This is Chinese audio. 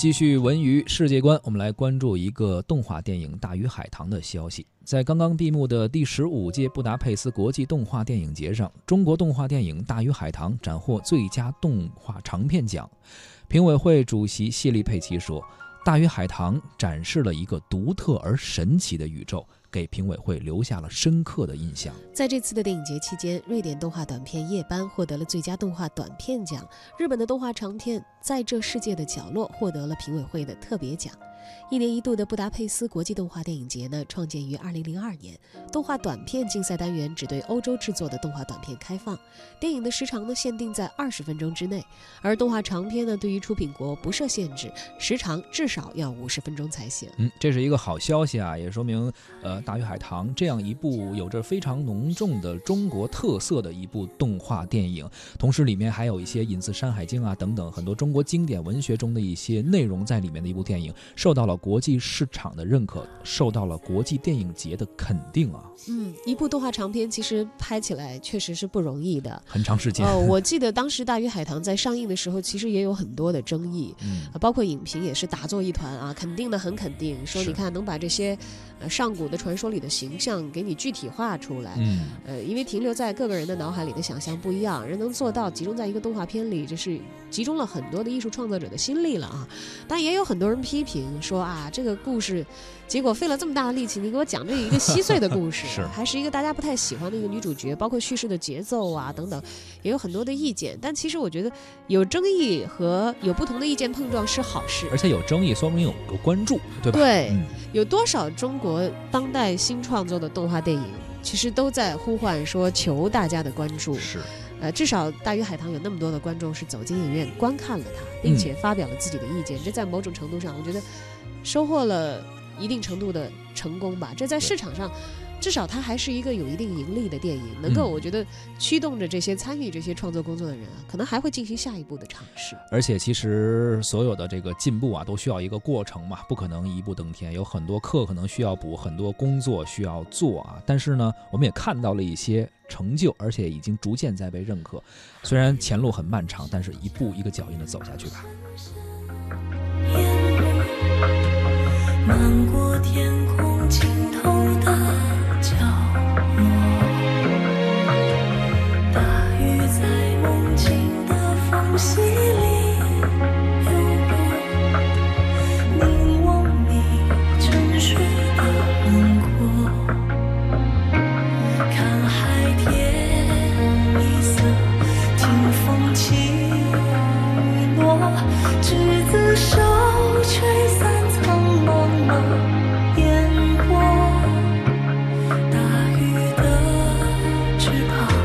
继续文娱世界观，我们来关注一个动画电影《大鱼海棠》的消息。在刚刚闭幕的第十五届布达佩斯国际动画电影节上，中国动画电影《大鱼海棠》斩获最佳动画长片奖。评委会主席谢利佩奇说：“大鱼海棠展示了一个独特而神奇的宇宙。”给评委会留下了深刻的印象。在这次的电影节期间，瑞典动画短片《夜班》获得了最佳动画短片奖，日本的动画长片《在这世界的角落》获得了评委会的特别奖。一年一度的布达佩斯国际动画电影节呢，创建于2002年。动画短片竞赛单元只对欧洲制作的动画短片开放，电影的时长呢限定在二十分钟之内，而动画长片呢对于出品国不设限制，时长至少要五十分钟才行。嗯，这是一个好消息啊，也说明呃《大鱼海棠》这样一部有着非常浓重的中国特色的一部动画电影，同时里面还有一些引自《山海经》啊等等很多中国经典文学中的一些内容在里面的一部电影，受到了。国际市场的认可，受到了国际电影节的肯定啊。嗯，一部动画长片其实拍起来确实是不容易的，很长时间。哦，我记得当时《大鱼海棠》在上映的时候，其实也有很多的争议，嗯，包括影评也是打作一团啊，肯定的很肯定，说你看能把这些呃上古的传说里的形象给你具体化出来，嗯，呃，因为停留在各个人的脑海里的想象不一样，人能做到集中在一个动画片里，这是集中了很多的艺术创作者的心力了啊。但也有很多人批评说。啊，这个故事，结果费了这么大的力气，你给我讲这一个稀碎的故事，是还是一个大家不太喜欢的一个女主角，包括叙事的节奏啊等等，也有很多的意见。但其实我觉得有争议和有不同的意见碰撞是好事，而且有争议说明有有关注，对吧？对，有多少中国当代新创作的动画电影，其实都在呼唤说求大家的关注。是。呃，至少《大鱼海棠》有那么多的观众是走进影院观看了它，并且发表了自己的意见，这在某种程度上，我觉得收获了一定程度的成功吧。这在市场上。至少它还是一个有一定盈利的电影，能够我觉得驱动着这些参与这些创作工作的人啊，可能还会进行下一步的尝试。而且其实所有的这个进步啊，都需要一个过程嘛，不可能一步登天，有很多课可能需要补，很多工作需要做啊。但是呢，我们也看到了一些成就，而且已经逐渐在被认可。虽然前路很漫长，但是一步一个脚印的走下去吧。漫过天空尽头的角落，大雨在梦境的缝隙里流过，凝望你沉睡的轮廓。看海天一色，听风起雨落，执子手。sleep on.